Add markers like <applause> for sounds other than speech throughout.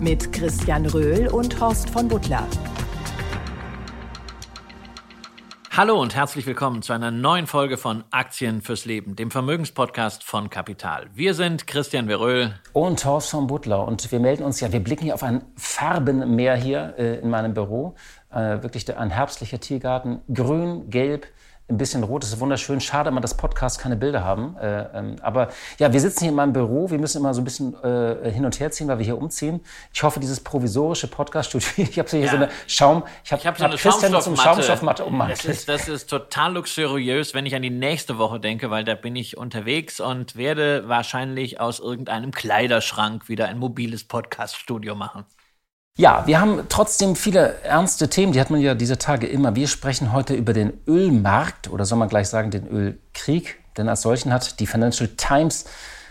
Mit Christian Röhl und Horst von Butler. Hallo und herzlich willkommen zu einer neuen Folge von Aktien fürs Leben, dem Vermögenspodcast von Kapital. Wir sind Christian Veröhl und Horst von Butler und wir melden uns ja, wir blicken hier auf ein Farbenmeer hier äh, in meinem Büro. Äh, wirklich ein herbstlicher Tiergarten, grün, gelb, ein bisschen rot. Das ist wunderschön. Schade immer, dass Podcasts keine Bilder haben. Äh, ähm, aber ja, wir sitzen hier in meinem Büro. Wir müssen immer so ein bisschen äh, hin und her ziehen, weil wir hier umziehen. Ich hoffe, dieses provisorische Podcast-Studio, <laughs> ich habe hier ja. so eine Schaum, ich habe hab so eine Christian Schaumstoffmatte. Schaumstoffmatte ummantelt. Das ist, das ist total luxuriös, wenn ich an die nächste Woche denke, weil da bin ich unterwegs und werde wahrscheinlich aus irgendeinem Kleiderschrank wieder ein mobiles Podcast-Studio machen. Ja, wir haben trotzdem viele ernste Themen, die hat man ja diese Tage immer. Wir sprechen heute über den Ölmarkt oder soll man gleich sagen den Ölkrieg, denn als solchen hat die Financial Times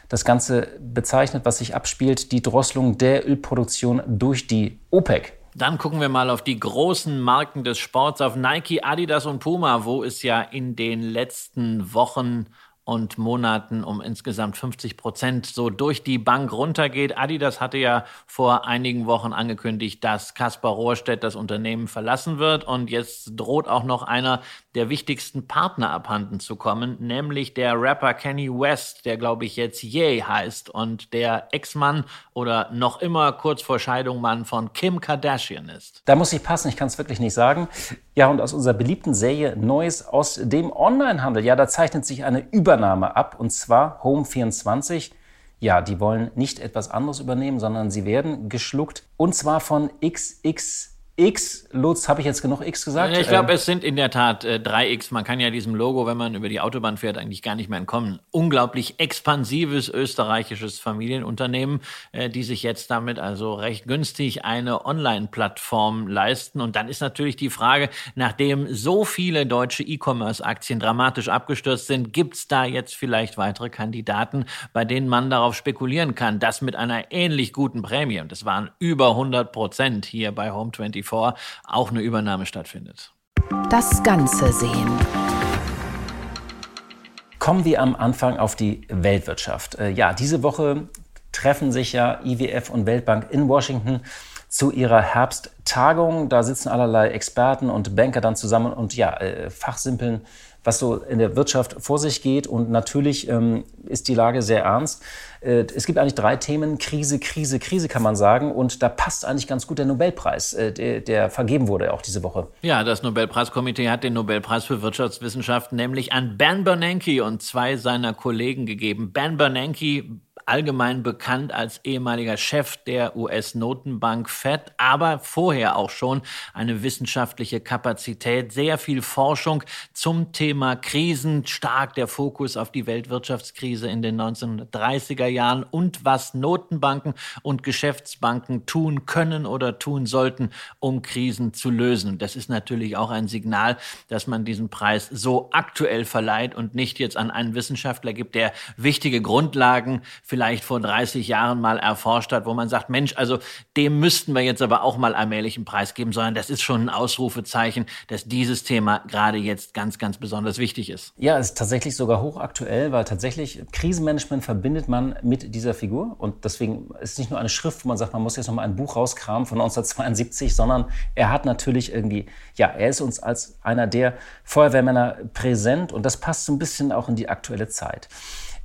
das Ganze bezeichnet, was sich abspielt, die Drosselung der Ölproduktion durch die OPEC. Dann gucken wir mal auf die großen Marken des Sports, auf Nike, Adidas und Puma, wo es ja in den letzten Wochen und Monaten um insgesamt 50 Prozent so durch die Bank runtergeht. Adidas hatte ja vor einigen Wochen angekündigt, dass Kaspar Rohrstedt das Unternehmen verlassen wird und jetzt droht auch noch einer der wichtigsten Partner abhanden zu kommen, nämlich der Rapper Kenny West, der glaube ich jetzt Ye heißt und der Ex-Mann oder noch immer kurz vor Scheidung Mann von Kim Kardashian ist. Da muss ich passen, ich kann es wirklich nicht sagen. Ja, und aus unserer beliebten Serie Neues aus dem Onlinehandel, ja, da zeichnet sich eine Übernahme ab und zwar Home24. Ja, die wollen nicht etwas anderes übernehmen, sondern sie werden geschluckt und zwar von XX X, Lutz, habe ich jetzt genug X gesagt? Ich glaube, ähm, es sind in der Tat äh, 3X. Man kann ja diesem Logo, wenn man über die Autobahn fährt, eigentlich gar nicht mehr entkommen. Unglaublich expansives österreichisches Familienunternehmen, äh, die sich jetzt damit also recht günstig eine Online-Plattform leisten. Und dann ist natürlich die Frage, nachdem so viele deutsche E-Commerce-Aktien dramatisch abgestürzt sind, gibt es da jetzt vielleicht weitere Kandidaten, bei denen man darauf spekulieren kann, dass mit einer ähnlich guten Prämie, und das waren über 100 Prozent hier bei Home24, vor auch eine Übernahme stattfindet. Das Ganze sehen. Kommen wir am Anfang auf die Weltwirtschaft. Äh, ja, diese Woche treffen sich ja IWF und Weltbank in Washington zu ihrer Herbsttagung. Da sitzen allerlei Experten und Banker dann zusammen und ja, äh, fachsimpeln was so in der Wirtschaft vor sich geht. Und natürlich ähm, ist die Lage sehr ernst. Äh, es gibt eigentlich drei Themen, Krise, Krise, Krise kann man sagen. Und da passt eigentlich ganz gut der Nobelpreis, äh, der, der vergeben wurde auch diese Woche. Ja, das Nobelpreiskomitee hat den Nobelpreis für Wirtschaftswissenschaften nämlich an Ben Bernanke und zwei seiner Kollegen gegeben. Ben Bernanke allgemein bekannt als ehemaliger Chef der US-Notenbank Fed, aber vorher auch schon eine wissenschaftliche Kapazität, sehr viel Forschung zum Thema Krisen, stark der Fokus auf die Weltwirtschaftskrise in den 1930er Jahren und was Notenbanken und Geschäftsbanken tun können oder tun sollten, um Krisen zu lösen. Das ist natürlich auch ein Signal, dass man diesen Preis so aktuell verleiht und nicht jetzt an einen Wissenschaftler gibt, der wichtige Grundlagen vielleicht vielleicht vor 30 Jahren mal erforscht hat, wo man sagt, Mensch, also dem müssten wir jetzt aber auch mal allmählich einen Preis geben, sondern das ist schon ein Ausrufezeichen, dass dieses Thema gerade jetzt ganz, ganz besonders wichtig ist. Ja, ist tatsächlich sogar hochaktuell, weil tatsächlich Krisenmanagement verbindet man mit dieser Figur und deswegen ist es nicht nur eine Schrift, wo man sagt, man muss jetzt noch mal ein Buch rauskramen von 1972, sondern er hat natürlich irgendwie, ja, er ist uns als einer der Feuerwehrmänner präsent und das passt so ein bisschen auch in die aktuelle Zeit.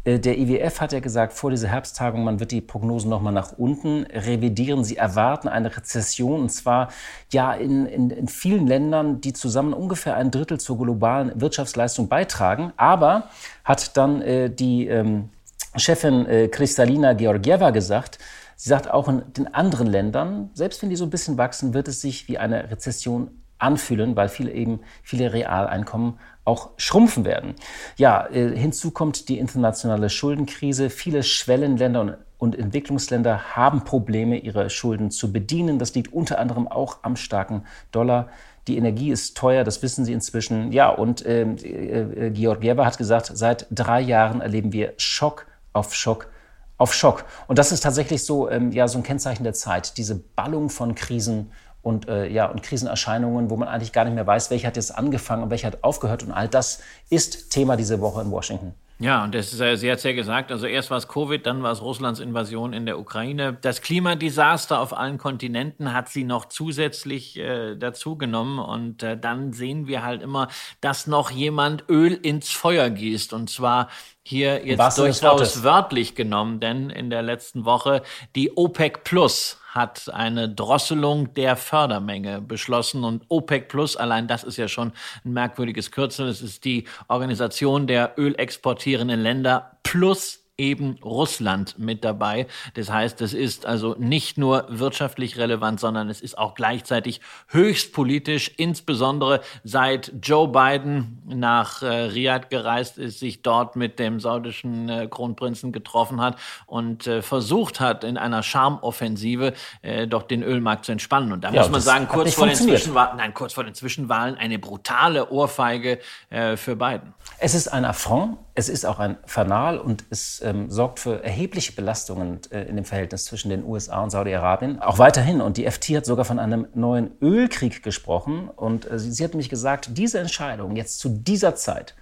Äh, der IWF hat ja gesagt, vor dieser Herbsttagung, man wird die Prognosen nochmal nach unten revidieren. Sie erwarten eine Rezession und zwar ja in, in, in, vielen Ländern, die zusammen ungefähr ein Drittel zur globalen Wirtschaftsleistung beitragen. Aber hat dann äh, die ähm, Chefin äh, Kristalina Georgieva gesagt, Sie sagt, auch in den anderen Ländern, selbst wenn die so ein bisschen wachsen, wird es sich wie eine Rezession anfühlen, weil viele eben viele Realeinkommen auch schrumpfen werden. Ja, äh, hinzu kommt die internationale Schuldenkrise. Viele Schwellenländer und, und Entwicklungsländer haben Probleme, ihre Schulden zu bedienen. Das liegt unter anderem auch am starken Dollar. Die Energie ist teuer, das wissen Sie inzwischen. Ja, und ähm, äh, äh, Georgieva hat gesagt, seit drei Jahren erleben wir Schock auf Schock auf Schock. Und das ist tatsächlich so, ähm, ja, so ein Kennzeichen der Zeit. Diese Ballung von Krisen und, äh, ja, und Krisenerscheinungen, wo man eigentlich gar nicht mehr weiß, welcher hat jetzt angefangen und welcher hat aufgehört. Und all das ist Thema diese Woche in Washington. Ja, und das ist, äh, sie hat es ja gesagt, also erst war es Covid, dann war es Russlands Invasion in der Ukraine. Das Klimadesaster auf allen Kontinenten hat sie noch zusätzlich äh, dazugenommen. Und äh, dann sehen wir halt immer, dass noch jemand Öl ins Feuer gießt. Und zwar hier jetzt durchaus wörtlich genommen, denn in der letzten Woche die OPEC Plus hat eine Drosselung der Fördermenge beschlossen. Und OPEC Plus, allein das ist ja schon ein merkwürdiges Kürzel. Es ist die Organisation der ölexportierenden Länder plus eben Russland mit dabei. Das heißt, es ist also nicht nur wirtschaftlich relevant, sondern es ist auch gleichzeitig höchst politisch, insbesondere seit Joe Biden nach äh, Riyadh gereist ist, sich dort mit dem saudischen äh, Kronprinzen getroffen hat und äh, versucht hat, in einer Charmoffensive äh, doch den Ölmarkt zu entspannen. Und da ja, muss man sagen, kurz vor, den Zwischenwahlen, nein, kurz vor den Zwischenwahlen eine brutale Ohrfeige äh, für Biden. Es ist ein Affront, es ist auch ein Fanal und es ähm, sorgt für erhebliche Belastungen äh, in dem Verhältnis zwischen den USA und Saudi-Arabien. Auch weiterhin. Und die FT hat sogar von einem neuen Ölkrieg gesprochen. Und äh, sie, sie hat nämlich gesagt, diese Entscheidung jetzt zu dieser Zeit,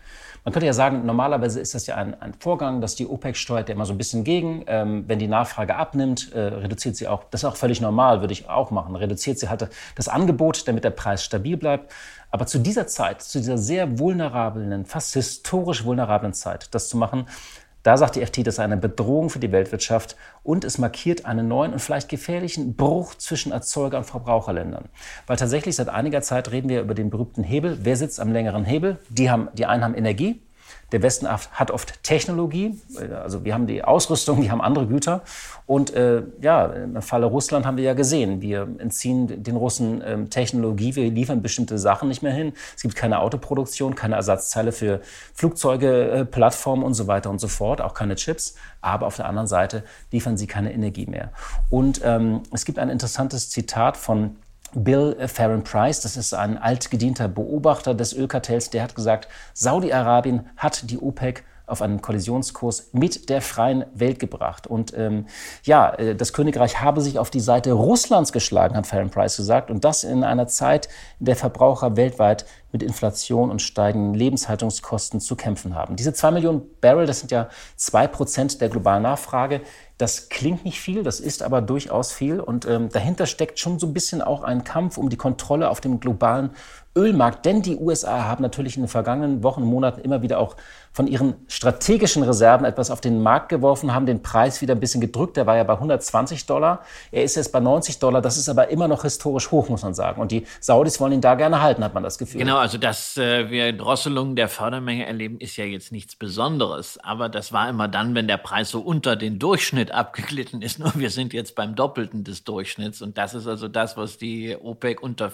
man könnte ja sagen, normalerweise ist das ja ein, ein Vorgang, dass die OPEC steuert ja immer so ein bisschen gegen. Ähm, wenn die Nachfrage abnimmt, äh, reduziert sie auch, das ist auch völlig normal, würde ich auch machen, reduziert sie halt das Angebot, damit der Preis stabil bleibt. Aber zu dieser Zeit, zu dieser sehr vulnerablen, fast historisch vulnerablen Zeit, das zu machen, da sagt die FT, das sei eine Bedrohung für die Weltwirtschaft und es markiert einen neuen und vielleicht gefährlichen Bruch zwischen Erzeuger- und Verbraucherländern. Weil tatsächlich seit einiger Zeit reden wir über den berühmten Hebel. Wer sitzt am längeren Hebel? Die, haben, die einen haben Energie, der Westen hat oft Technologie, also wir haben die Ausrüstung, die haben andere Güter. Und äh, ja, im Falle Russland haben wir ja gesehen, wir entziehen den Russen ähm, Technologie, wir liefern bestimmte Sachen nicht mehr hin. Es gibt keine Autoproduktion, keine Ersatzteile für Flugzeuge, äh, Plattformen und so weiter und so fort, auch keine Chips. Aber auf der anderen Seite liefern sie keine Energie mehr. Und ähm, es gibt ein interessantes Zitat von Bill Farron Price, das ist ein altgedienter Beobachter des Ölkartells, der hat gesagt, Saudi-Arabien hat die OPEC auf einen Kollisionskurs mit der freien Welt gebracht. Und ähm, ja, äh, das Königreich habe sich auf die Seite Russlands geschlagen, hat Farron Price gesagt. Und das in einer Zeit, in der Verbraucher weltweit mit Inflation und steigenden Lebenshaltungskosten zu kämpfen haben. Diese zwei Millionen Barrel, das sind ja zwei Prozent der globalen Nachfrage. Das klingt nicht viel, das ist aber durchaus viel. Und ähm, dahinter steckt schon so ein bisschen auch ein Kampf um die Kontrolle auf dem globalen Ölmarkt. Denn die USA haben natürlich in den vergangenen Wochen und Monaten immer wieder auch von ihren strategischen Reserven etwas auf den Markt geworfen, haben den Preis wieder ein bisschen gedrückt. Der war ja bei 120 Dollar. Er ist jetzt bei 90 Dollar. Das ist aber immer noch historisch hoch, muss man sagen. Und die Saudis wollen ihn da gerne halten, hat man das Gefühl. Genau, also dass äh, wir Drosselungen der Fördermenge erleben, ist ja jetzt nichts Besonderes. Aber das war immer dann, wenn der Preis so unter den Durchschnitt abgeglitten ist. <laughs> Nur wir sind jetzt beim Doppelten des Durchschnitts. Und das ist also das, was die OPEC unter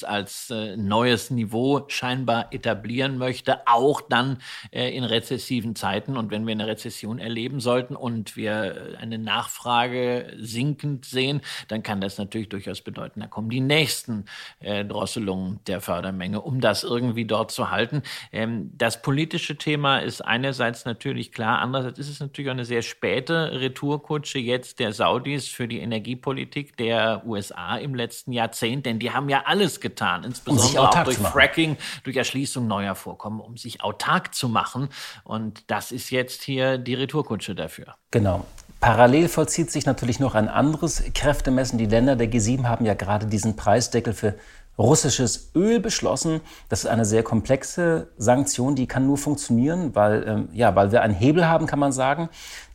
Saudi-Arabiens als äh, neues Niveau scheinbar etablieren möchte. Auch dann äh, in rezessiven Zeiten. Und wenn wir eine Rezession erleben sollten und wir eine Nachfrage sinkend sehen, dann kann das natürlich durchaus bedeuten, da kommen die nächsten äh, Drosselungen der Fördermenge, um das irgendwie dort zu halten. Ähm, das politische Thema ist einerseits natürlich klar, andererseits ist es natürlich auch eine sehr späte Retourkutsche jetzt der Saudis für die Energiepolitik der USA im letzten Jahrzehnt, denn die haben ja alles getan, insbesondere auch durch Fracking, durch Erschließung neuer Vorkommen, um sich autark zu machen. Und das ist jetzt hier die Retourkutsche dafür. Genau. Parallel vollzieht sich natürlich noch ein anderes Kräftemessen. Die Länder der G7 haben ja gerade diesen Preisdeckel für russisches Öl beschlossen. Das ist eine sehr komplexe Sanktion, die kann nur funktionieren, weil, ähm, ja, weil wir einen Hebel haben, kann man sagen.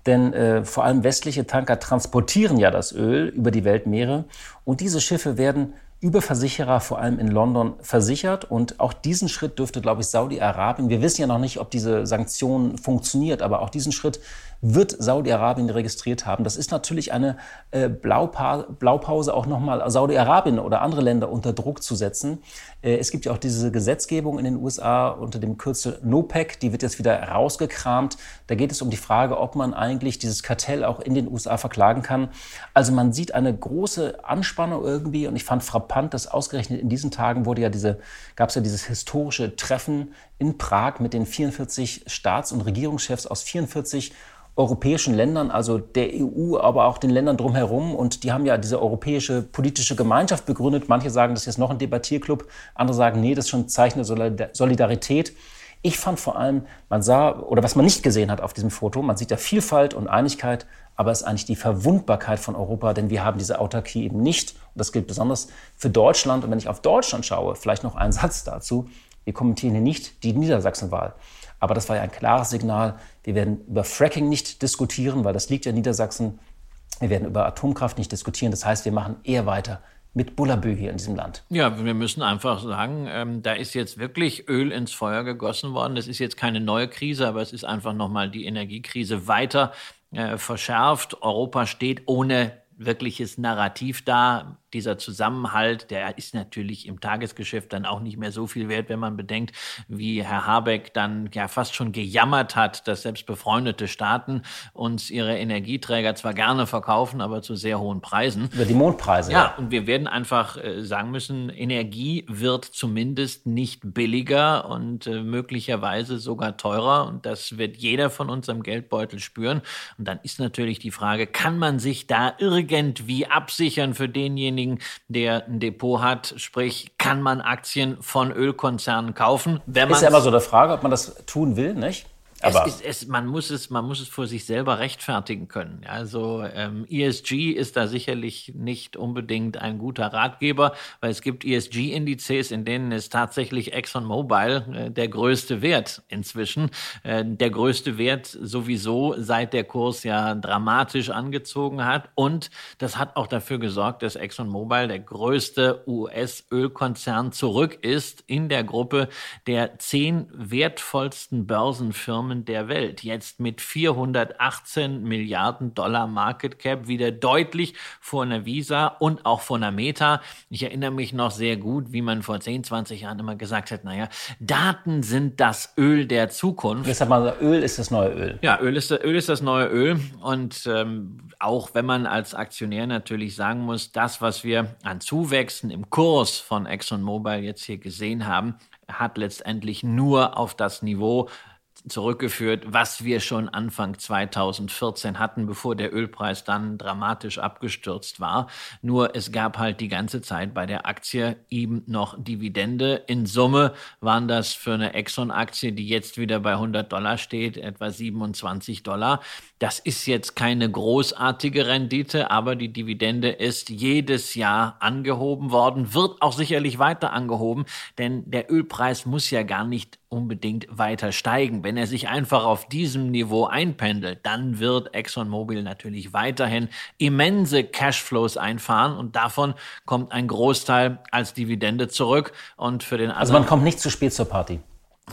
Denn äh, vor allem westliche Tanker transportieren ja das Öl über die Weltmeere und diese Schiffe werden über Versicherer, vor allem in London, versichert. Und auch diesen Schritt dürfte, glaube ich, Saudi-Arabien, wir wissen ja noch nicht, ob diese Sanktion funktioniert, aber auch diesen Schritt wird Saudi-Arabien registriert haben. Das ist natürlich eine äh, Blaupa Blaupause, auch nochmal Saudi-Arabien oder andere Länder unter Druck zu setzen. Äh, es gibt ja auch diese Gesetzgebung in den USA unter dem Kürzel NOPEC, die wird jetzt wieder rausgekramt. Da geht es um die Frage, ob man eigentlich dieses Kartell auch in den USA verklagen kann. Also man sieht eine große Anspannung irgendwie und ich fand frappant, dass ausgerechnet in diesen Tagen wurde ja diese, gab es ja dieses historische Treffen in Prag mit den 44 Staats- und Regierungschefs aus 44 europäischen Ländern, also der EU, aber auch den Ländern drumherum. Und die haben ja diese europäische politische Gemeinschaft begründet. Manche sagen, das ist jetzt noch ein Debattierclub. Andere sagen, nee, das ist schon ein Zeichen der Solidarität. Ich fand vor allem, man sah, oder was man nicht gesehen hat auf diesem Foto, man sieht ja Vielfalt und Einigkeit, aber es ist eigentlich die Verwundbarkeit von Europa, denn wir haben diese Autarkie eben nicht. Und das gilt besonders für Deutschland. Und wenn ich auf Deutschland schaue, vielleicht noch ein Satz dazu. Wir kommentieren hier nicht die Niedersachsenwahl. Aber das war ja ein klares Signal. Wir werden über Fracking nicht diskutieren, weil das liegt ja in Niedersachsen. Wir werden über Atomkraft nicht diskutieren. Das heißt, wir machen eher weiter mit Bullabü hier in diesem Land. Ja, wir müssen einfach sagen, ähm, da ist jetzt wirklich Öl ins Feuer gegossen worden. Das ist jetzt keine neue Krise, aber es ist einfach nochmal die Energiekrise weiter äh, verschärft. Europa steht ohne wirkliches Narrativ da dieser Zusammenhalt, der ist natürlich im Tagesgeschäft dann auch nicht mehr so viel wert, wenn man bedenkt, wie Herr Habeck dann ja fast schon gejammert hat, dass selbst befreundete Staaten uns ihre Energieträger zwar gerne verkaufen, aber zu sehr hohen Preisen. Über die Mondpreise. Ja, ja. und wir werden einfach äh, sagen müssen, Energie wird zumindest nicht billiger und äh, möglicherweise sogar teurer. Und das wird jeder von uns am Geldbeutel spüren. Und dann ist natürlich die Frage, kann man sich da irgendwie absichern für denjenigen, denjenigen, der ein Depot hat. Sprich, kann man Aktien von Ölkonzernen kaufen? Wenn ist ja immer so eine Frage, ob man das tun will, nicht? Aber es ist, es, man, muss es, man muss es vor sich selber rechtfertigen können. Also ähm, ESG ist da sicherlich nicht unbedingt ein guter Ratgeber, weil es gibt ESG-Indizes, in denen ist tatsächlich ExxonMobil äh, der größte Wert inzwischen. Äh, der größte Wert sowieso, seit der Kurs ja dramatisch angezogen hat. Und das hat auch dafür gesorgt, dass ExxonMobil der größte US-Ölkonzern zurück ist in der Gruppe der zehn wertvollsten Börsenfirmen Firmen der Welt. Jetzt mit 418 Milliarden Dollar Market Cap wieder deutlich vor einer Visa und auch vor einer Meta. Ich erinnere mich noch sehr gut, wie man vor 10, 20 Jahren immer gesagt hat, naja, Daten sind das Öl der Zukunft. Deshalb mal, Öl ist das neue Öl. Ja, Öl ist, Öl ist das neue Öl. Und ähm, auch wenn man als Aktionär natürlich sagen muss, das, was wir an Zuwächsen im Kurs von ExxonMobil jetzt hier gesehen haben, hat letztendlich nur auf das Niveau zurückgeführt, was wir schon Anfang 2014 hatten, bevor der Ölpreis dann dramatisch abgestürzt war. Nur es gab halt die ganze Zeit bei der Aktie eben noch Dividende. In Summe waren das für eine Exxon-Aktie, die jetzt wieder bei 100 Dollar steht, etwa 27 Dollar. Das ist jetzt keine großartige Rendite, aber die Dividende ist jedes Jahr angehoben worden, wird auch sicherlich weiter angehoben, denn der Ölpreis muss ja gar nicht unbedingt weiter steigen. Wenn er sich einfach auf diesem Niveau einpendelt, dann wird ExxonMobil natürlich weiterhin immense Cashflows einfahren und davon kommt ein Großteil als Dividende zurück und für den anderen Also man kommt nicht zu spät zur Party.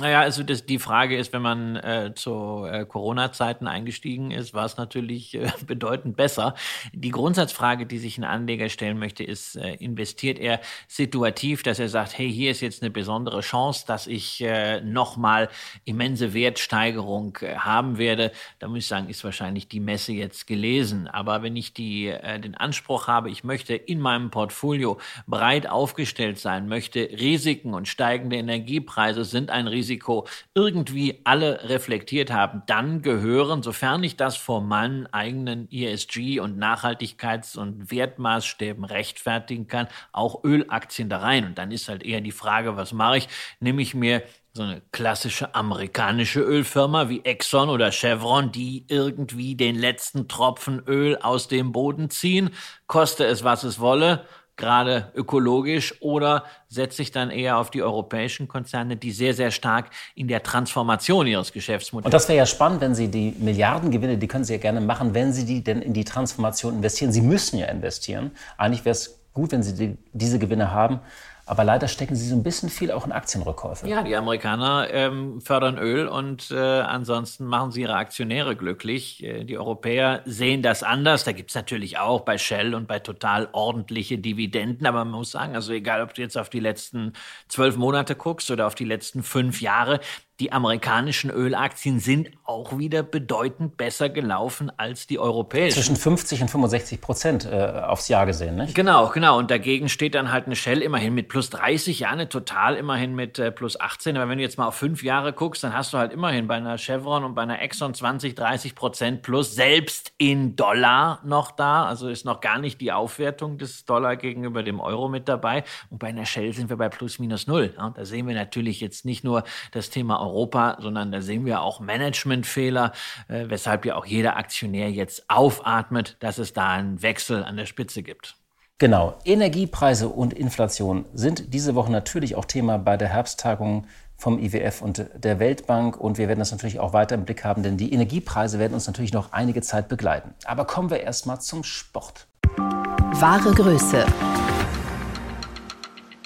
Naja, also das, die Frage ist, wenn man äh, zu äh, Corona-Zeiten eingestiegen ist, war es natürlich äh, <laughs> bedeutend besser. Die Grundsatzfrage, die sich ein Anleger stellen möchte, ist, äh, investiert er situativ, dass er sagt, hey, hier ist jetzt eine besondere Chance, dass ich äh, nochmal immense Wertsteigerung äh, haben werde. Da muss ich sagen, ist wahrscheinlich die Messe jetzt gelesen. Aber wenn ich die, den Anspruch habe, ich möchte in meinem Portfolio breit aufgestellt sein, möchte Risiken und steigende Energiepreise sind ein Risiko, Risiko irgendwie alle reflektiert haben, dann gehören, sofern ich das vor meinen eigenen ESG- und Nachhaltigkeits- und Wertmaßstäben rechtfertigen kann, auch Ölaktien da rein. Und dann ist halt eher die Frage, was mache ich? Nehme ich mir so eine klassische amerikanische Ölfirma wie Exxon oder Chevron, die irgendwie den letzten Tropfen Öl aus dem Boden ziehen, koste es, was es wolle, gerade ökologisch oder setze ich dann eher auf die europäischen Konzerne, die sehr, sehr stark in der Transformation ihres Geschäftsmodells. Und das wäre ja spannend, wenn Sie die Milliardengewinne, die können Sie ja gerne machen, wenn Sie die denn in die Transformation investieren. Sie müssen ja investieren. Eigentlich wäre es gut, wenn Sie die, diese Gewinne haben. Aber leider stecken sie so ein bisschen viel auch in Aktienrückkäufe. Ja, die Amerikaner ähm, fördern Öl und äh, ansonsten machen sie ihre Aktionäre glücklich. Äh, die Europäer sehen das anders. Da gibt es natürlich auch bei Shell und bei Total ordentliche Dividenden. Aber man muss sagen, also egal, ob du jetzt auf die letzten zwölf Monate guckst oder auf die letzten fünf Jahre, die amerikanischen Ölaktien sind auch wieder bedeutend besser gelaufen als die europäischen. Zwischen 50 und 65 Prozent äh, aufs Jahr gesehen, nicht? Genau, genau. Und dagegen steht dann halt eine Shell immerhin mit plus 30, ja, eine Total immerhin mit äh, plus 18. Aber wenn du jetzt mal auf fünf Jahre guckst, dann hast du halt immerhin bei einer Chevron und bei einer Exxon 20, 30 Prozent plus, selbst in Dollar noch da. Also ist noch gar nicht die Aufwertung des Dollar gegenüber dem Euro mit dabei. Und bei einer Shell sind wir bei plus minus null. Ja, da sehen wir natürlich jetzt nicht nur das Thema Euro Europa, sondern da sehen wir auch Managementfehler, äh, weshalb ja auch jeder Aktionär jetzt aufatmet, dass es da einen Wechsel an der Spitze gibt. Genau, Energiepreise und Inflation sind diese Woche natürlich auch Thema bei der Herbsttagung vom IWF und der Weltbank und wir werden das natürlich auch weiter im Blick haben, denn die Energiepreise werden uns natürlich noch einige Zeit begleiten. Aber kommen wir erstmal zum Sport. Wahre Größe.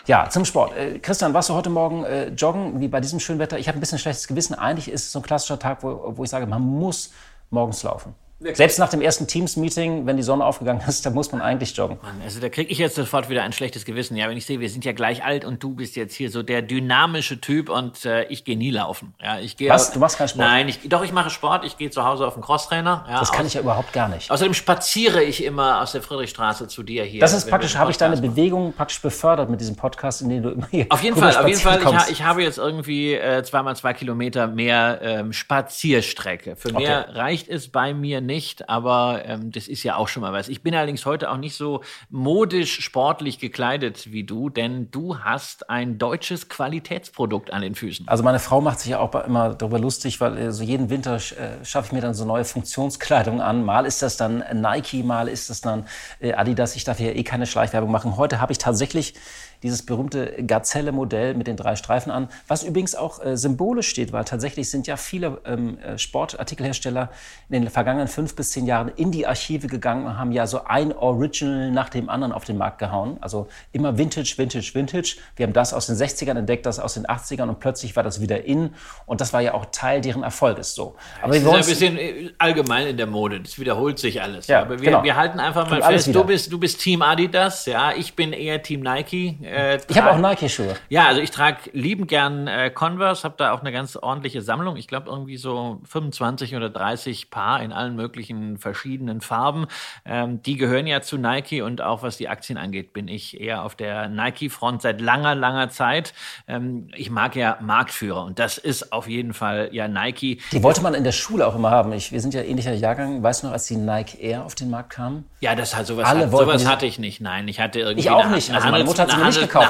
Ja, zum Sport. Äh, Christian, warst du heute Morgen äh, joggen, wie bei diesem schönen Wetter? Ich habe ein bisschen schlechtes Gewissen. Eigentlich ist es so ein klassischer Tag, wo, wo ich sage, man muss morgens laufen. Wirklich? Selbst nach dem ersten Teams-Meeting, wenn die Sonne aufgegangen ist, da muss man eigentlich joggen. Mann, also da kriege ich jetzt sofort wieder ein schlechtes Gewissen. Ja, wenn ich sehe, wir sind ja gleich alt und du bist jetzt hier so der dynamische Typ und äh, ich gehe nie laufen. Ja, ich gehe. Was? Du machst keinen Sport? Nein, ich, doch ich mache Sport. Ich gehe zu Hause auf den Crosstrainer. Ja, das kann ich ja überhaupt gar nicht. Außerdem spaziere ich immer aus der Friedrichstraße zu dir hier. Das ist praktisch, habe ich deine. Bewegung praktisch befördert mit diesem Podcast, in dem du immer hier. Auf jeden Fall, auf jeden Fall. Ich, ich, habe jetzt irgendwie äh, zweimal zwei Kilometer mehr ähm, Spazierstrecke. Für mehr okay. reicht es bei mir nicht, aber ähm, das ist ja auch schon mal was. Ich bin allerdings heute auch nicht so modisch sportlich gekleidet wie du, denn du hast ein deutsches Qualitätsprodukt an den Füßen. Also meine Frau macht sich ja auch immer darüber lustig, weil äh, so jeden Winter äh, schaffe ich mir dann so neue Funktionskleidung an. Mal ist das dann Nike, mal ist das dann äh, Adidas. Ich darf ja eh keine Schleichwerbung machen. Heute habe ich tatsächlich dieses berühmte Gazelle-Modell mit den drei Streifen an, was übrigens auch äh, symbolisch steht, weil tatsächlich sind ja viele ähm, äh, Sportartikelhersteller in den vergangenen fünf bis zehn Jahren in die Archive gegangen und haben ja so ein Original nach dem anderen auf den Markt gehauen. Also immer Vintage, Vintage, Vintage. Wir haben das aus den 60ern entdeckt, das aus den 80ern und plötzlich war das wieder in und das war ja auch Teil deren Erfolges so. Aber es ist ein bisschen äh, allgemein in der Mode, das wiederholt sich alles. Ja, Aber wir, genau. wir halten einfach mal fest, du bist, du bist Team Adidas, ja, ich bin eher Team Nike. Äh, ich habe auch Nike-Schuhe. Ja, also ich trage liebend gern äh, Converse, habe da auch eine ganz ordentliche Sammlung. Ich glaube irgendwie so 25 oder 30 Paar in allen möglichen verschiedenen Farben. Ähm, die gehören ja zu Nike und auch was die Aktien angeht, bin ich eher auf der Nike-Front seit langer, langer Zeit. Ähm, ich mag ja Marktführer und das ist auf jeden Fall ja Nike. Die wollte man in der Schule auch immer haben. Ich, wir sind ja ähnlicher Jahrgang. Weißt du noch, als die Nike Air auf den Markt kamen? Ja, das hat sowas. Alle hat, sowas hatte ich nicht. Nein, ich hatte irgendwie. Ich auch nicht. Also meine Mutter hat sie mir nicht gekauft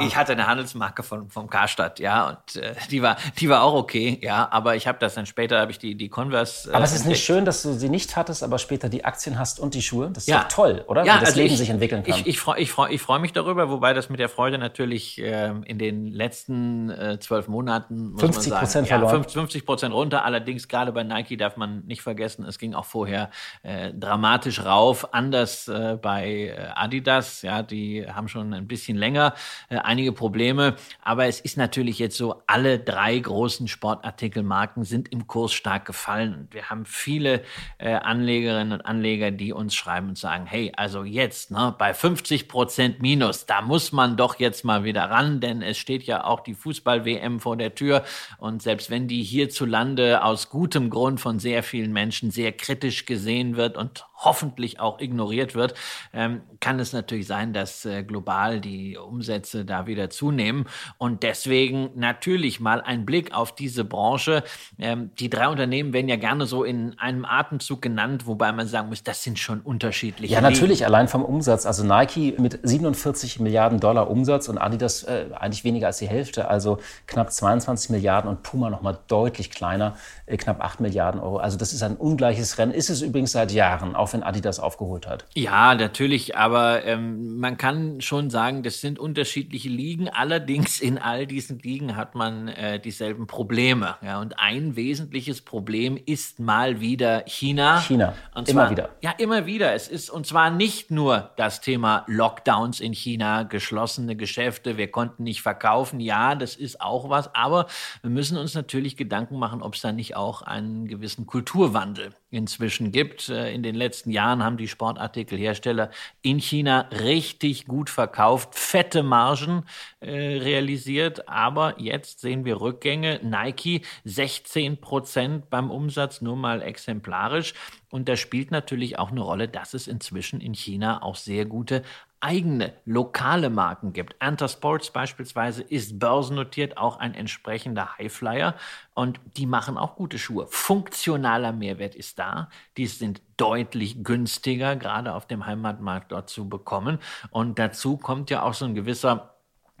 ich, ich hatte eine Handelsmarke von, vom Karstadt, ja, und äh, die war, die war auch okay, ja, aber ich habe das dann später, habe ich die, die Converse. Äh, aber es ist nicht schön, dass du sie nicht hattest, aber später die Aktien hast und die Schuhe. Das ist ja toll, oder? Ja, Wie das also Leben ich, sich entwickeln kann. Ich, ich freue ich freu, ich freu mich darüber, wobei das mit der Freude natürlich äh, in den letzten äh, zwölf Monaten, muss 50 Prozent ja, verloren. 50 Prozent runter. Allerdings gerade bei Nike darf man nicht vergessen, es ging auch vorher äh, dramatisch rauf. Anders äh, bei äh, Adidas, ja, die haben schon ein bisschen länger äh, einige Probleme. Aber es ist natürlich jetzt so, alle drei großen Sportartikelmarken sind im Kurs stark gefallen. Und wir haben viele äh, Anlegerinnen und Anleger, die uns schreiben und sagen, hey, also jetzt ne, bei 50 Prozent Minus, da muss man doch jetzt mal wieder ran, denn es steht ja auch die Fußball-WM vor der Tür. Und selbst wenn die hierzulande aus gutem Grund von sehr vielen Menschen sehr kritisch gesehen wird und hoffentlich auch ignoriert wird, ähm, kann es natürlich sein, dass äh, global die Umsätze da wieder zunehmen. Und deswegen natürlich mal ein Blick auf diese Branche. Ähm, die drei Unternehmen werden ja gerne so in einem Atemzug genannt, wobei man sagen muss, das sind schon unterschiedliche. Ja, natürlich, Ligen. allein vom Umsatz. Also Nike mit 47 Milliarden Dollar Umsatz und Adidas äh, eigentlich weniger als die Hälfte, also knapp 22 Milliarden und Puma nochmal deutlich kleiner, äh, knapp 8 Milliarden Euro. Also das ist ein ungleiches Rennen. Ist es übrigens seit Jahren. Auf wenn Adidas aufgeholt hat. Ja, natürlich, aber ähm, man kann schon sagen, das sind unterschiedliche Ligen. Allerdings in all diesen Ligen hat man äh, dieselben Probleme. Ja, und ein wesentliches Problem ist mal wieder China. China. Und immer zwar, wieder. Ja, immer wieder. Es ist und zwar nicht nur das Thema Lockdowns in China, geschlossene Geschäfte, wir konnten nicht verkaufen. Ja, das ist auch was, aber wir müssen uns natürlich Gedanken machen, ob es da nicht auch einen gewissen Kulturwandel inzwischen gibt. Äh, in den letzten Jahren haben die Sportartikelhersteller in China richtig gut verkauft, fette Margen äh, realisiert, aber jetzt sehen wir Rückgänge. Nike 16 Prozent beim Umsatz, nur mal exemplarisch. Und da spielt natürlich auch eine Rolle, dass es inzwischen in China auch sehr gute eigene lokale Marken gibt. Anta Sports beispielsweise ist börsennotiert, auch ein entsprechender Highflyer und die machen auch gute Schuhe. Funktionaler Mehrwert ist da. Die sind deutlich günstiger, gerade auf dem Heimatmarkt dort zu bekommen. Und dazu kommt ja auch so ein gewisser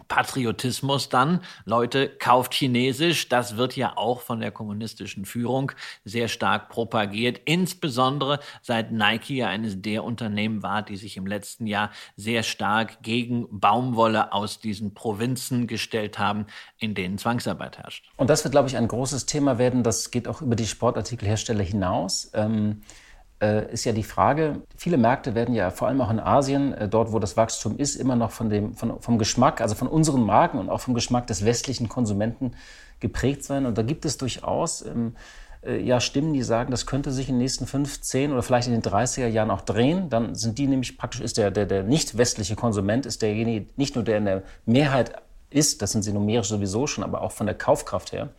Patriotismus dann. Leute, kauft Chinesisch. Das wird ja auch von der kommunistischen Führung sehr stark propagiert. Insbesondere seit Nike ja eines der Unternehmen war, die sich im letzten Jahr sehr stark gegen Baumwolle aus diesen Provinzen gestellt haben, in denen Zwangsarbeit herrscht. Und das wird, glaube ich, ein großes Thema werden. Das geht auch über die Sportartikelhersteller hinaus. Ähm äh, ist ja die Frage, viele Märkte werden ja vor allem auch in Asien, äh, dort wo das Wachstum ist, immer noch von dem, von, vom Geschmack, also von unseren Marken und auch vom Geschmack des westlichen Konsumenten geprägt sein. Und da gibt es durchaus ähm, äh, ja, Stimmen, die sagen, das könnte sich in den nächsten fünf, zehn oder vielleicht in den 30er Jahren auch drehen. Dann sind die nämlich praktisch, ist der, der, der nicht westliche Konsument, ist derjenige, nicht nur der in der Mehrheit ist, das sind sie numerisch sowieso schon, aber auch von der Kaufkraft her.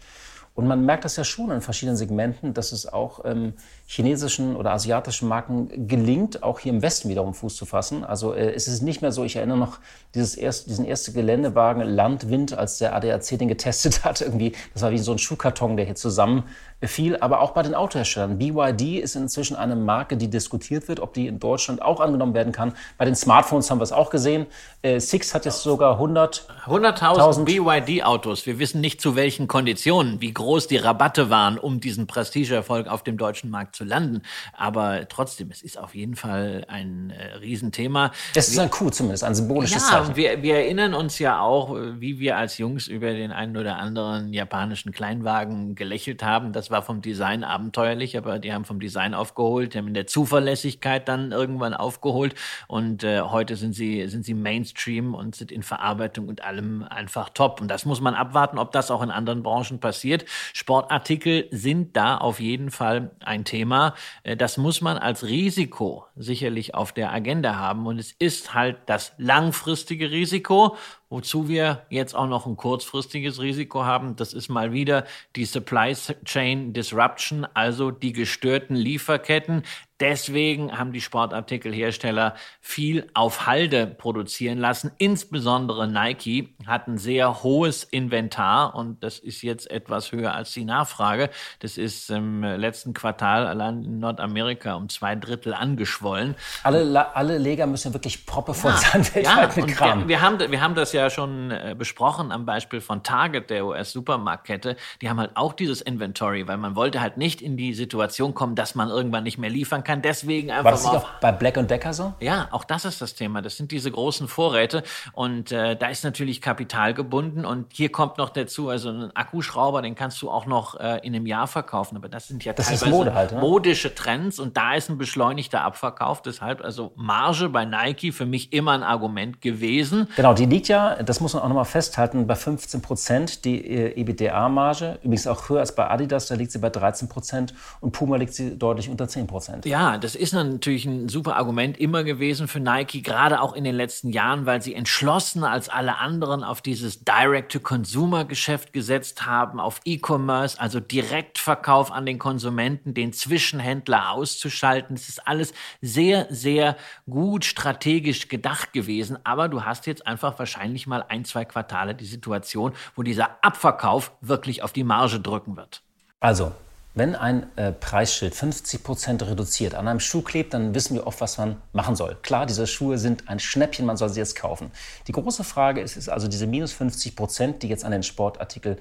Und man merkt das ja schon in verschiedenen Segmenten, dass es auch ähm, chinesischen oder asiatischen Marken gelingt, auch hier im Westen wiederum Fuß zu fassen. Also äh, es ist nicht mehr so, ich erinnere noch dieses erst, diesen ersten Geländewagen Landwind, als der ADAC den getestet <laughs> hat, irgendwie, das war wie so ein Schuhkarton, der hier zusammen viel, aber auch bei den Autoherstellern. BYD ist inzwischen eine Marke, die diskutiert wird, ob die in Deutschland auch angenommen werden kann. Bei den Smartphones haben wir es auch gesehen. Äh, Six hat jetzt sogar 100 100.000 BYD-Autos. Wir wissen nicht zu welchen Konditionen, wie groß die Rabatte waren, um diesen Prestigeerfolg auf dem deutschen Markt zu landen. Aber trotzdem, es ist auf jeden Fall ein äh, Riesenthema. Es ist ein Coup zumindest, ein symbolisches ja, Zeichen. Wir, wir erinnern uns ja auch, wie wir als Jungs über den einen oder anderen japanischen Kleinwagen gelächelt haben. Das war vom Design abenteuerlich, aber die haben vom Design aufgeholt, die haben in der Zuverlässigkeit dann irgendwann aufgeholt und äh, heute sind sie, sind sie Mainstream und sind in Verarbeitung und allem einfach top. Und das muss man abwarten, ob das auch in anderen Branchen passiert. Sportartikel sind da auf jeden Fall ein Thema. Äh, das muss man als Risiko sicherlich auf der Agenda haben und es ist halt das langfristige Risiko, Wozu wir jetzt auch noch ein kurzfristiges Risiko haben, das ist mal wieder die Supply Chain Disruption, also die gestörten Lieferketten. Deswegen haben die Sportartikelhersteller viel auf Halde produzieren lassen. Insbesondere Nike hat ein sehr hohes Inventar und das ist jetzt etwas höher als die Nachfrage. Das ist im letzten Quartal allein in Nordamerika um zwei Drittel angeschwollen. Alle, alle Leger müssen wirklich proppevoll ja, sein weltweit ja, mit Kram. Wir, wir, haben, wir haben das ja schon äh, besprochen am Beispiel von Target, der US-Supermarktkette. Die haben halt auch dieses Inventory, weil man wollte halt nicht in die Situation kommen, dass man irgendwann nicht mehr liefern kann. Deswegen einfach. War das nicht auch bei Black Decker so? Ja, auch das ist das Thema. Das sind diese großen Vorräte und äh, da ist natürlich Kapital gebunden und hier kommt noch dazu, also ein Akkuschrauber, den kannst du auch noch äh, in einem Jahr verkaufen, aber das sind ja das teilweise Mode halt, ne? modische Trends und da ist ein beschleunigter Abverkauf. Deshalb also Marge bei Nike für mich immer ein Argument gewesen. Genau, die liegt ja, das muss man auch nochmal festhalten, bei 15 Prozent die äh, EBITDA-Marge. Übrigens auch höher als bei Adidas, da liegt sie bei 13 Prozent und Puma liegt sie deutlich unter 10 Prozent. Ja, das ist natürlich ein super Argument immer gewesen für Nike, gerade auch in den letzten Jahren, weil sie entschlossener als alle anderen auf dieses Direct-to-Consumer-Geschäft gesetzt haben, auf E-Commerce, also Direktverkauf an den Konsumenten, den Zwischenhändler auszuschalten. Das ist alles sehr, sehr gut strategisch gedacht gewesen. Aber du hast jetzt einfach wahrscheinlich mal ein, zwei Quartale die Situation, wo dieser Abverkauf wirklich auf die Marge drücken wird. Also, wenn ein äh, Preisschild 50 Prozent reduziert an einem Schuh klebt, dann wissen wir oft, was man machen soll. Klar, diese Schuhe sind ein Schnäppchen, man soll sie jetzt kaufen. Die große Frage ist, ist also diese minus 50 Prozent, die jetzt an den Sportartikel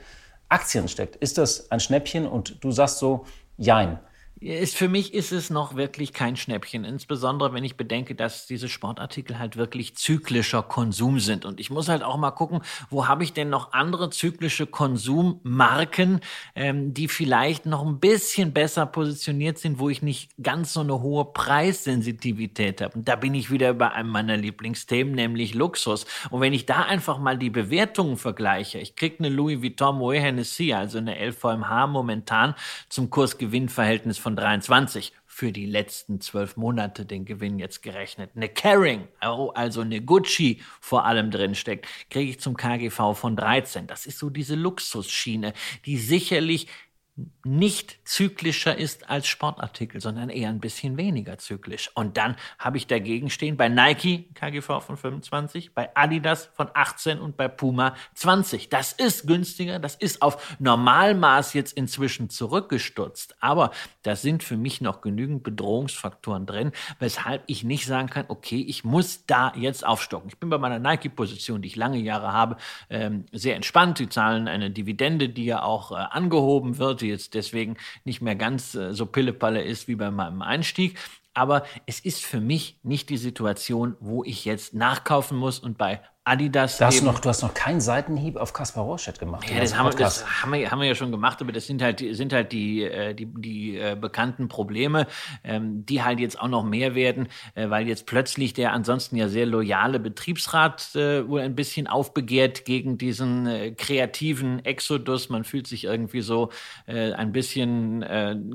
Aktien steckt. Ist das ein Schnäppchen? Und du sagst so, jein. Ist, für mich ist es noch wirklich kein Schnäppchen, insbesondere wenn ich bedenke, dass diese Sportartikel halt wirklich zyklischer Konsum sind. Und ich muss halt auch mal gucken, wo habe ich denn noch andere zyklische Konsummarken, ähm, die vielleicht noch ein bisschen besser positioniert sind, wo ich nicht ganz so eine hohe Preissensitivität habe. Und da bin ich wieder bei einem meiner Lieblingsthemen, nämlich Luxus. Und wenn ich da einfach mal die Bewertungen vergleiche, ich kriege eine Louis Vuitton Moet Hennessy, also eine LVMH momentan zum Kursgewinnverhältnis von 23 für die letzten zwölf Monate den Gewinn jetzt gerechnet. Eine Caring, also eine Gucci vor allem drin steckt, kriege ich zum KGV von 13. Das ist so diese Luxusschiene, die sicherlich nicht zyklischer ist als Sportartikel, sondern eher ein bisschen weniger zyklisch. Und dann habe ich dagegen stehen bei Nike KGV von 25, bei Adidas von 18 und bei Puma 20. Das ist günstiger, das ist auf Normalmaß jetzt inzwischen zurückgestutzt. Aber da sind für mich noch genügend Bedrohungsfaktoren drin, weshalb ich nicht sagen kann, okay, ich muss da jetzt aufstocken. Ich bin bei meiner Nike-Position, die ich lange Jahre habe, ähm, sehr entspannt. Die zahlen eine Dividende, die ja auch äh, angehoben wird die jetzt deswegen nicht mehr ganz äh, so Pillepalle ist wie bei meinem Einstieg. Aber es ist für mich nicht die Situation, wo ich jetzt nachkaufen muss und bei Adidas. Da hast du, noch, du hast noch keinen Seitenhieb auf Kaspar Rorschett gemacht. Ja, das, haben wir, das haben, wir, haben wir ja schon gemacht, aber das sind halt, sind halt die, äh, die, die äh, bekannten Probleme, ähm, die halt jetzt auch noch mehr werden, äh, weil jetzt plötzlich der ansonsten ja sehr loyale Betriebsrat äh, wohl ein bisschen aufbegehrt gegen diesen kreativen Exodus. Man fühlt sich irgendwie so ein bisschen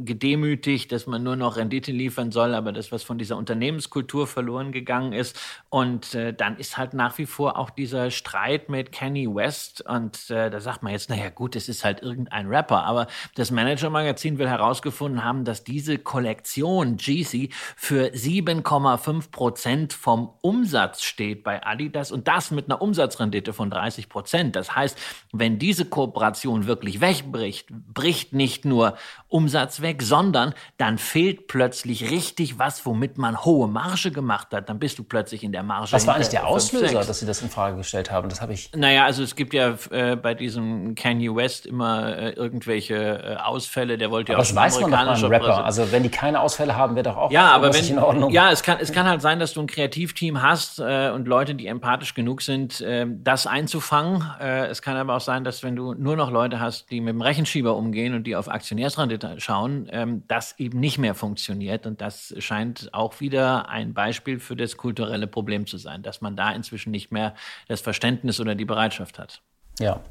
gedemütigt, dass man nur noch Rendite liefern soll, aber das, was von dieser Unternehmenskultur verloren gegangen ist. Und dann ist halt nach wie vor auch dieser Streit mit Kanye West und äh, da sagt man jetzt, naja gut, es ist halt irgendein Rapper, aber das Manager-Magazin will herausgefunden haben, dass diese Kollektion Jeezy für 7,5 Prozent vom Umsatz steht bei Adidas und das mit einer Umsatzrendite von 30 Prozent. Das heißt, wenn diese Kooperation wirklich wegbricht, bricht nicht nur Umsatz weg, sondern dann fehlt plötzlich richtig was, womit man hohe Marge gemacht hat. Dann bist du plötzlich in der Marge. Was war eigentlich der Auslöser, dass sie das in Frage gestellt haben. Das habe ich. Naja, also es gibt ja äh, bei diesem Kanye West immer äh, irgendwelche äh, Ausfälle. Der wollte ja aber auch das weiß man doch beim Rapper. Also wenn die keine Ausfälle haben, wird doch auch ja, aber wenn, in Ordnung. Ja, es kann, es kann halt sein, dass du ein Kreativteam hast äh, und Leute, die empathisch genug sind, äh, das einzufangen. Äh, es kann aber auch sein, dass wenn du nur noch Leute hast, die mit dem Rechenschieber umgehen und die auf Aktionärsrendite schauen, ähm, das eben nicht mehr funktioniert. Und das scheint auch wieder ein Beispiel für das kulturelle Problem zu sein, dass man da inzwischen nicht mehr das Verständnis oder die Bereitschaft hat. Ja.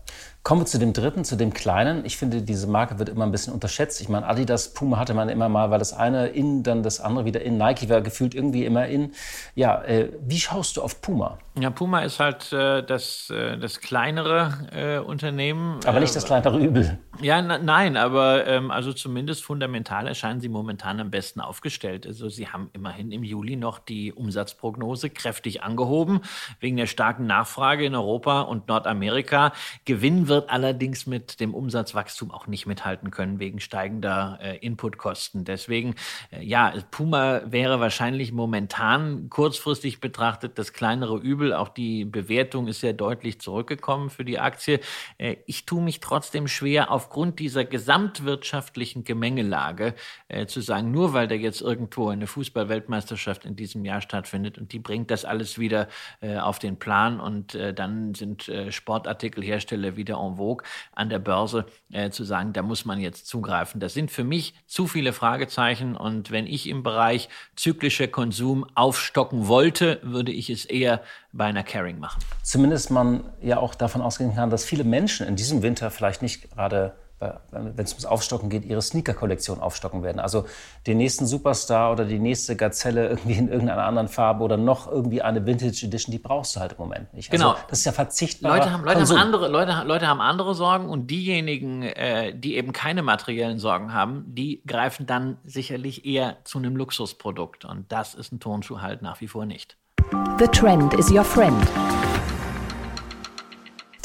Kommen wir zu dem dritten, zu dem kleinen. Ich finde, diese Marke wird immer ein bisschen unterschätzt. Ich meine, Adidas, Puma hatte man immer mal, weil das eine in, dann das andere wieder in. Nike war gefühlt irgendwie immer in. Ja, äh, wie schaust du auf Puma? Ja, Puma ist halt äh, das, äh, das kleinere äh, Unternehmen. Aber nicht das äh, kleinere Übel. Ja, na, nein, aber ähm, also zumindest fundamental erscheinen sie momentan am besten aufgestellt. Also sie haben immerhin im Juli noch die Umsatzprognose kräftig angehoben, wegen der starken Nachfrage in Europa und Nordamerika. Gewinn wird allerdings mit dem Umsatzwachstum auch nicht mithalten können, wegen steigender äh, Inputkosten. Deswegen, äh, ja, Puma wäre wahrscheinlich momentan kurzfristig betrachtet das kleinere Übel. Auch die Bewertung ist sehr deutlich zurückgekommen für die Aktie. Äh, ich tue mich trotzdem schwer, aufgrund dieser gesamtwirtschaftlichen Gemengelage äh, zu sagen, nur weil da jetzt irgendwo eine Fußballweltmeisterschaft in diesem Jahr stattfindet und die bringt das alles wieder äh, auf den Plan und äh, dann sind Sportartikelhersteller wieder en vogue an der Börse äh, zu sagen, da muss man jetzt zugreifen. Das sind für mich zu viele Fragezeichen und wenn ich im Bereich zyklischer Konsum aufstocken wollte, würde ich es eher bei einer Caring machen. Zumindest man ja auch davon ausgehen kann, dass viele Menschen in diesem Winter vielleicht nicht gerade wenn es ums Aufstocken geht, ihre Sneaker-Kollektion aufstocken werden. Also den nächsten Superstar oder die nächste Gazelle irgendwie in irgendeiner anderen Farbe oder noch irgendwie eine Vintage Edition, die brauchst du halt im Moment nicht. Also genau. Das ist ja verzichtbar. Leute haben, Leute, haben andere, Leute, Leute haben andere Sorgen und diejenigen, äh, die eben keine materiellen Sorgen haben, die greifen dann sicherlich eher zu einem Luxusprodukt. Und das ist ein Turnschuh halt nach wie vor nicht. The trend is your friend.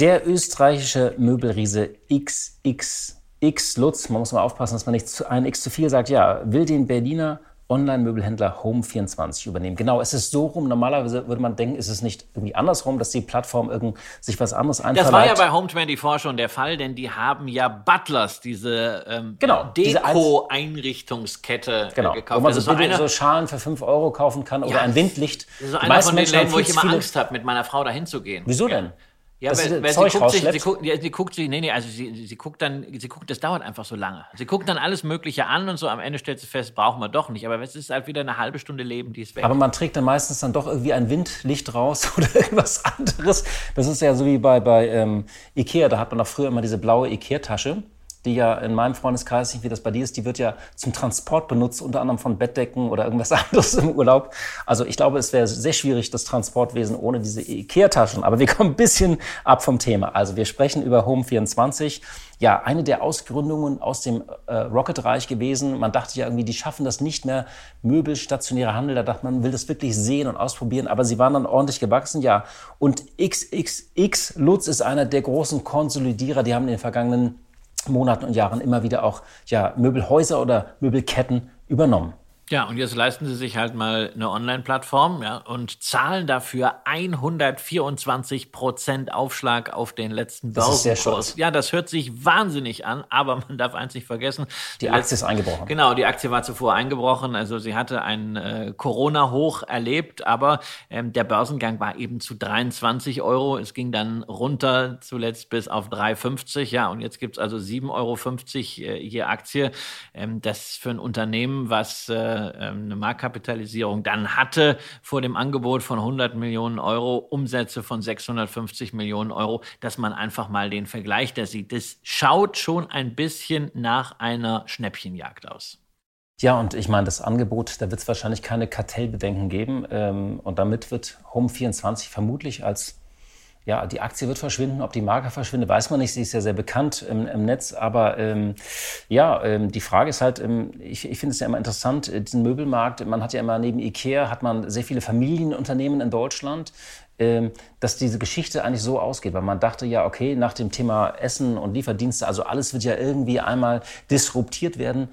Der österreichische Möbelriese XXX Lutz, man muss mal aufpassen, dass man nicht ein X zu viel sagt, ja, will den Berliner Online-Möbelhändler Home24 übernehmen. Genau, es ist so rum. Normalerweise würde man denken, ist es nicht irgendwie andersrum, dass die Plattform irgend sich was anderes einverleibt. Das war ja bei Home24 schon der Fall, denn die haben ja Butlers, diese ähm, genau, Deko-Einrichtungskette äh, genau, gekauft. Wo man so, so, eine, so, Schalen für 5 Euro kaufen kann oder ja, ein Windlicht. Das ist einer von den Läden, wo ich immer Angst habe, mit meiner Frau dahin zu gehen. Wieso denn? Ja, weil, weil sie, guckt sich, sie, guckt, ja, sie guckt sich, nee, nee, also sie, sie guckt dann, sie guckt, das dauert einfach so lange. Sie guckt dann alles Mögliche an und so am Ende stellt sie fest, brauchen wir doch nicht. Aber es ist halt wieder eine halbe Stunde Leben, die ist weg. Aber man trägt dann meistens dann doch irgendwie ein Windlicht raus <laughs> oder irgendwas anderes. Das ist ja so wie bei, bei ähm, Ikea, da hat man doch früher immer diese blaue Ikea-Tasche die ja in meinem Freundeskreis, nicht wie das bei dir ist, die wird ja zum Transport benutzt, unter anderem von Bettdecken oder irgendwas <laughs> anderes im Urlaub. Also ich glaube, es wäre sehr schwierig, das Transportwesen ohne diese Ikea-Taschen. Aber wir kommen ein bisschen ab vom Thema. Also wir sprechen über Home24. Ja, eine der Ausgründungen aus dem äh, Rocket-Reich gewesen. Man dachte ja irgendwie, die schaffen das nicht mehr. Möbel, stationäre Handel, da dachte man, man will das wirklich sehen und ausprobieren. Aber sie waren dann ordentlich gewachsen, ja. Und XXX Lutz ist einer der großen Konsolidierer. Die haben in den vergangenen Monaten und Jahren immer wieder auch ja, Möbelhäuser oder Möbelketten übernommen. Ja, und jetzt leisten sie sich halt mal eine Online-Plattform ja, und zahlen dafür 124 Prozent Aufschlag auf den letzten Börsenkurs. Ja, das hört sich wahnsinnig an, aber man darf eins nicht vergessen. Die Aktie ist eingebrochen. Genau, die Aktie war zuvor eingebrochen. Also sie hatte ein äh, Corona-Hoch erlebt, aber ähm, der Börsengang war eben zu 23 Euro. Es ging dann runter zuletzt bis auf 3,50. Ja, und jetzt gibt's also 7,50 Euro äh, je Aktie. Ähm, das für ein Unternehmen, was äh, ähm, eine Marktkapitalisierung dann hatte vor dem Angebot von 100 Millionen Euro, Umsätze von 650 Millionen Euro, dass man einfach mal den Vergleich da sieht. Das schaut schon ein bisschen nach einer Schnäppchenjagd aus. Ja, und ich meine, das Angebot, da wird es wahrscheinlich keine Kartellbedenken geben. Ähm, und damit wird Home24 vermutlich als ja, die Aktie wird verschwinden. Ob die Marke verschwindet, weiß man nicht. Sie ist ja sehr bekannt im, im Netz. Aber ähm, ja, ähm, die Frage ist halt, ähm, ich, ich finde es ja immer interessant, äh, diesen Möbelmarkt, man hat ja immer neben Ikea, hat man sehr viele Familienunternehmen in Deutschland ähm, dass diese Geschichte eigentlich so ausgeht, weil man dachte ja, okay, nach dem Thema Essen und Lieferdienste, also alles wird ja irgendwie einmal disruptiert werden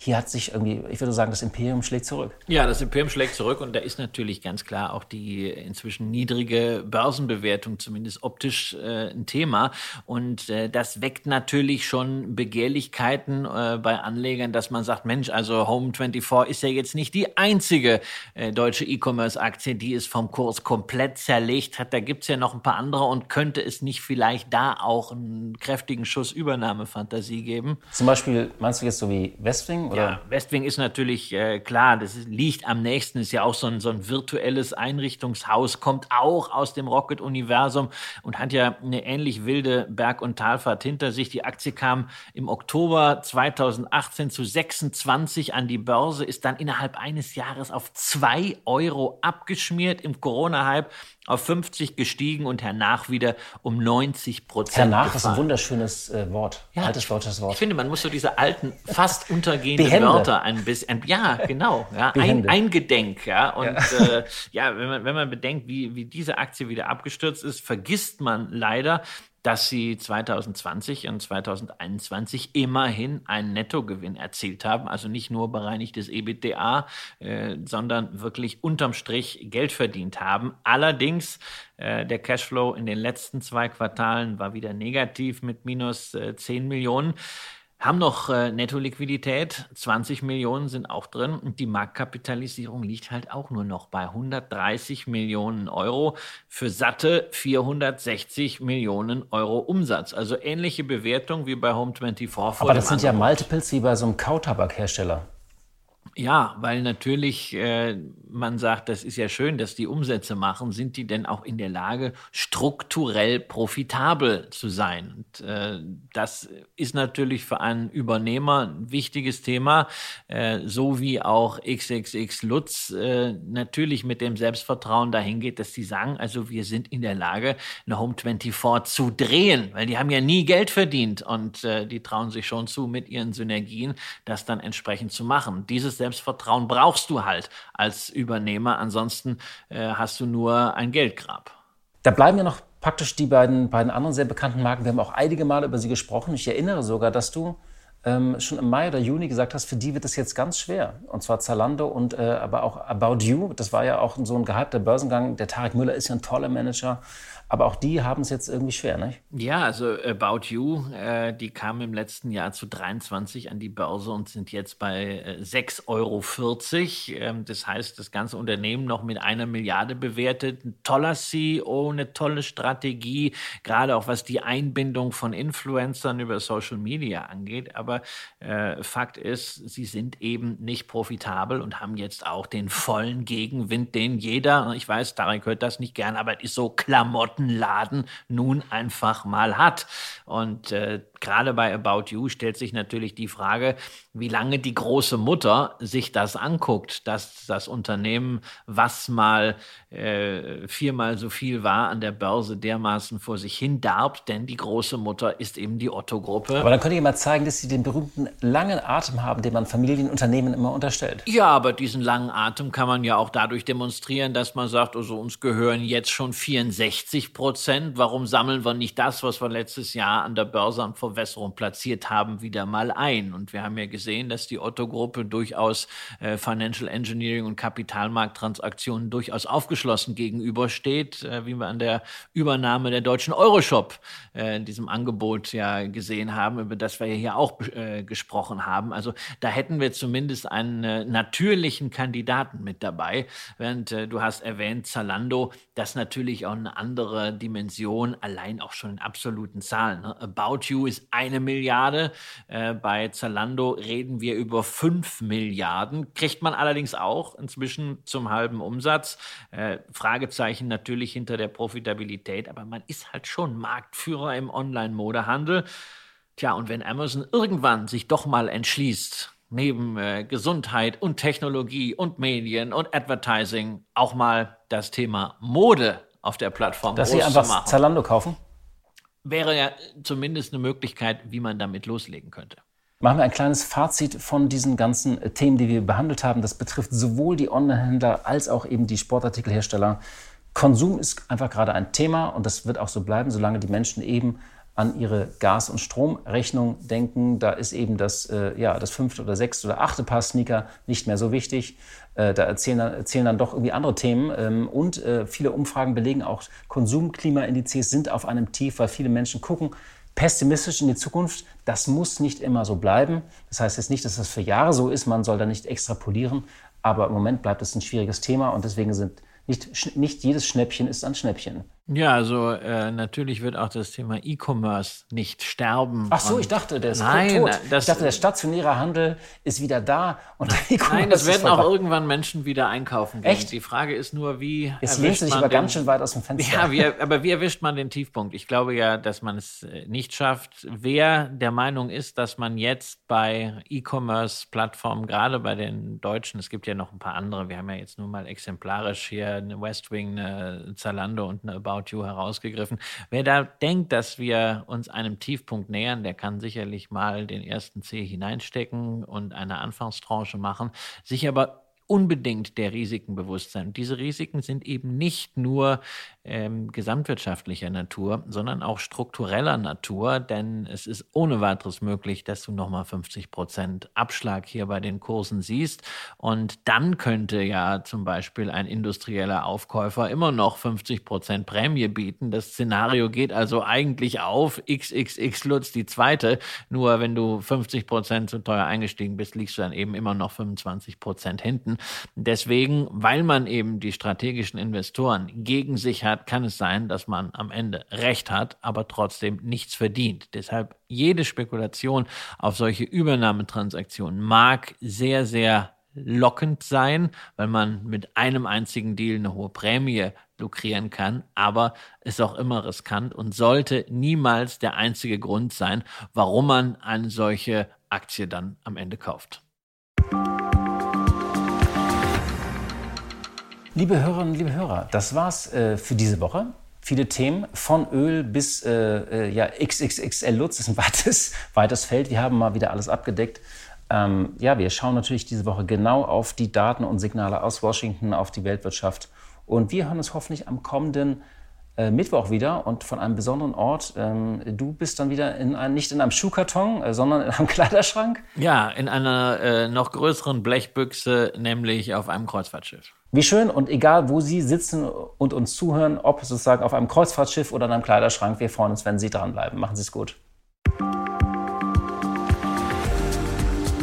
hier hat sich irgendwie, ich würde sagen, das Imperium schlägt zurück. Ja, das Imperium schlägt zurück und da ist natürlich ganz klar auch die inzwischen niedrige Börsenbewertung, zumindest optisch, äh, ein Thema. Und äh, das weckt natürlich schon Begehrlichkeiten äh, bei Anlegern, dass man sagt, Mensch, also Home24 ist ja jetzt nicht die einzige äh, deutsche E-Commerce-Aktie, die es vom Kurs komplett zerlegt hat. Da gibt's ja noch ein paar andere und könnte es nicht vielleicht da auch einen kräftigen Schuss Übernahmefantasie geben? Zum Beispiel, meinst du jetzt so wie Westwing? Oder? Ja, Westwing ist natürlich äh, klar, das ist, liegt am nächsten, ist ja auch so ein, so ein virtuelles Einrichtungshaus, kommt auch aus dem Rocket-Universum und hat ja eine ähnlich wilde Berg- und Talfahrt hinter sich. Die Aktie kam im Oktober 2018 zu 26 an die Börse, ist dann innerhalb eines Jahres auf 2 Euro abgeschmiert im Corona-Hype auf 50 gestiegen und hernach wieder um 90 Prozent. Hernach ist ein wunderschönes äh, Wort. Ja, Altes deutsches Wort. Ich finde, man muss so diese alten, fast untergehenden Behände. Wörter ein bisschen, ja, genau, ja, ein, eingedenk, ja. Und ja, äh, ja wenn, man, wenn man bedenkt, wie, wie diese Aktie wieder abgestürzt ist, vergisst man leider, dass sie 2020 und 2021 immerhin einen Nettogewinn erzielt haben, also nicht nur bereinigtes EBITDA, äh, sondern wirklich unterm Strich Geld verdient haben. Allerdings äh, der Cashflow in den letzten zwei Quartalen war wieder negativ mit minus äh, 10 Millionen haben noch äh, Netto-Liquidität, 20 Millionen sind auch drin und die Marktkapitalisierung liegt halt auch nur noch bei 130 Millionen Euro für satte 460 Millionen Euro Umsatz. Also ähnliche Bewertung wie bei Home24. Aber das sind ja Multiples wie bei so einem Kautabakhersteller. Ja, weil natürlich äh, man sagt, das ist ja schön, dass die Umsätze machen. Sind die denn auch in der Lage, strukturell profitabel zu sein? Und, äh, das ist natürlich für einen Übernehmer ein wichtiges Thema, äh, so wie auch XXX Lutz äh, natürlich mit dem Selbstvertrauen dahin geht, dass sie sagen, also wir sind in der Lage, eine Home 24 zu drehen, weil die haben ja nie Geld verdient und äh, die trauen sich schon zu, mit ihren Synergien das dann entsprechend zu machen. Dieses Selbstvertrauen brauchst du halt als Übernehmer. Ansonsten äh, hast du nur ein Geldgrab. Da bleiben ja noch praktisch die beiden, beiden anderen sehr bekannten Marken. Wir haben auch einige Male über sie gesprochen. Ich erinnere sogar, dass du ähm, schon im Mai oder Juni gesagt hast, für die wird es jetzt ganz schwer. Und zwar Zalando und äh, aber auch About You. Das war ja auch so ein gehypter Börsengang. Der Tarek Müller ist ja ein toller Manager. Aber auch die haben es jetzt irgendwie schwer, nicht? Ja, also About You, äh, die kamen im letzten Jahr zu 23 an die Börse und sind jetzt bei äh, 6,40 Euro. Ähm, das heißt, das ganze Unternehmen noch mit einer Milliarde bewertet. Ein toller CEO, eine tolle Strategie, gerade auch was die Einbindung von Influencern über Social Media angeht. Aber äh, Fakt ist, sie sind eben nicht profitabel und haben jetzt auch den vollen Gegenwind, den jeder, ich weiß, Tarek hört das nicht gern, aber es ist so Klamotten Klamottenladen nun einfach mal hat. Und äh, gerade bei About You stellt sich natürlich die Frage, wie lange die große Mutter sich das anguckt, dass das Unternehmen, was mal äh, viermal so viel war, an der Börse dermaßen vor sich hin darbt, denn die große Mutter ist eben die Otto-Gruppe. Aber dann könnte ich mal zeigen, dass sie den berühmten langen Atem haben, den man Familienunternehmen immer unterstellt. Ja, aber diesen langen Atem kann man ja auch dadurch demonstrieren, dass man sagt, also uns gehören jetzt schon 64 Prozent. Warum sammeln wir nicht das, was wir letztes Jahr an der Börse an Verwässerung platziert haben, wieder mal ein? Und wir haben ja gesehen, dass die Otto-Gruppe durchaus äh, Financial Engineering und Kapitalmarkttransaktionen durchaus aufgeschlossen gegenübersteht, äh, wie wir an der Übernahme der deutschen Euroshop äh, in diesem Angebot ja gesehen haben, über das wir hier auch äh, gesprochen haben. Also da hätten wir zumindest einen äh, natürlichen Kandidaten mit dabei, während äh, du hast erwähnt, Zalando, das natürlich auch eine andere Dimension, allein auch schon in absoluten Zahlen. Ne? About You ist eine Milliarde, äh, bei Zalando reden wir über fünf Milliarden, kriegt man allerdings auch inzwischen zum halben Umsatz. Äh, Fragezeichen natürlich hinter der Profitabilität, aber man ist halt schon Marktführer im Online-Modehandel. Tja, und wenn Amazon irgendwann sich doch mal entschließt, neben äh, Gesundheit und Technologie und Medien und Advertising auch mal das Thema Mode auf der Plattform Dass sie einfach Zalando kaufen? Wäre ja zumindest eine Möglichkeit, wie man damit loslegen könnte. Machen wir ein kleines Fazit von diesen ganzen Themen, die wir behandelt haben. Das betrifft sowohl die Online-Händler als auch eben die Sportartikelhersteller. Konsum ist einfach gerade ein Thema und das wird auch so bleiben, solange die Menschen eben an ihre Gas- und Stromrechnung denken. Da ist eben das, äh, ja, das fünfte oder sechste oder achte Paar Sneaker nicht mehr so wichtig. Äh, da erzählen dann, erzählen dann doch irgendwie andere Themen. Ähm, und äh, viele Umfragen belegen auch, Konsumklimaindizes sind auf einem Tief, weil viele Menschen gucken pessimistisch in die Zukunft. Das muss nicht immer so bleiben. Das heißt jetzt nicht, dass das für Jahre so ist. Man soll da nicht extrapolieren. Aber im Moment bleibt es ein schwieriges Thema und deswegen sind nicht, nicht jedes Schnäppchen ist ein Schnäppchen. Ja, also äh, natürlich wird auch das Thema E-Commerce nicht sterben. Ach so, ich dachte, der ist nein, tot. Das, ich dachte, der stationäre Handel ist wieder da und der <laughs> E-Commerce Nein, es werden auch irgendwann Menschen wieder einkaufen gehen. Echt? Die Frage ist nur, wie Jetzt lehnt sich aber den, ganz schön weit aus dem Fenster. Ja, wie, aber wie erwischt man den Tiefpunkt? Ich glaube ja, dass man es äh, nicht schafft. Wer der Meinung ist, dass man jetzt bei E-Commerce-Plattformen, gerade bei den Deutschen, es gibt ja noch ein paar andere, wir haben ja jetzt nur mal exemplarisch hier eine Westwing, eine Zalando und eine About About You herausgegriffen. Wer da denkt, dass wir uns einem Tiefpunkt nähern, der kann sicherlich mal den ersten C hineinstecken und eine Anfangstranche machen, sich aber unbedingt der Risiken bewusst sein. Und diese Risiken sind eben nicht nur ähm, gesamtwirtschaftlicher Natur, sondern auch struktureller Natur, denn es ist ohne weiteres möglich, dass du nochmal 50 Prozent Abschlag hier bei den Kursen siehst. Und dann könnte ja zum Beispiel ein industrieller Aufkäufer immer noch 50 Prozent Prämie bieten. Das Szenario geht also eigentlich auf. XXX Lutz die zweite. Nur wenn du 50 Prozent zu teuer eingestiegen bist, liegst du dann eben immer noch 25 Prozent hinten. Deswegen, weil man eben die strategischen Investoren gegen sich hat, kann es sein, dass man am Ende recht hat, aber trotzdem nichts verdient. Deshalb jede Spekulation auf solche Übernahmetransaktionen mag sehr, sehr lockend sein, weil man mit einem einzigen Deal eine hohe Prämie lukrieren kann, aber ist auch immer riskant und sollte niemals der einzige Grund sein, warum man eine solche Aktie dann am Ende kauft. Liebe Hörerinnen, liebe Hörer, das war's äh, für diese Woche. Viele Themen, von Öl bis äh, äh ja, XXXL Lutz, ist ein <laughs> weites, weites Feld. Wir haben mal wieder alles abgedeckt. Ähm, ja, wir schauen natürlich diese Woche genau auf die Daten und Signale aus Washington, auf die Weltwirtschaft. Und wir hören uns hoffentlich am kommenden äh, Mittwoch wieder und von einem besonderen Ort. Ähm, du bist dann wieder in ein, nicht in einem Schuhkarton, äh, sondern in einem <laughs> Kleiderschrank. Ja, in einer äh, noch größeren Blechbüchse, nämlich auf einem Kreuzfahrtschiff. Wie schön und egal, wo Sie sitzen und uns zuhören, ob sozusagen auf einem Kreuzfahrtschiff oder in einem Kleiderschrank, wir freuen uns, wenn Sie dranbleiben. Machen Sie es gut.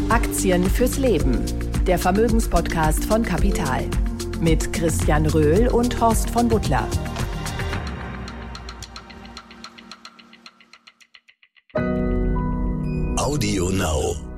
Aktien fürs Leben. Der Vermögenspodcast von Kapital. Mit Christian Röhl und Horst von Butler. Audio Now.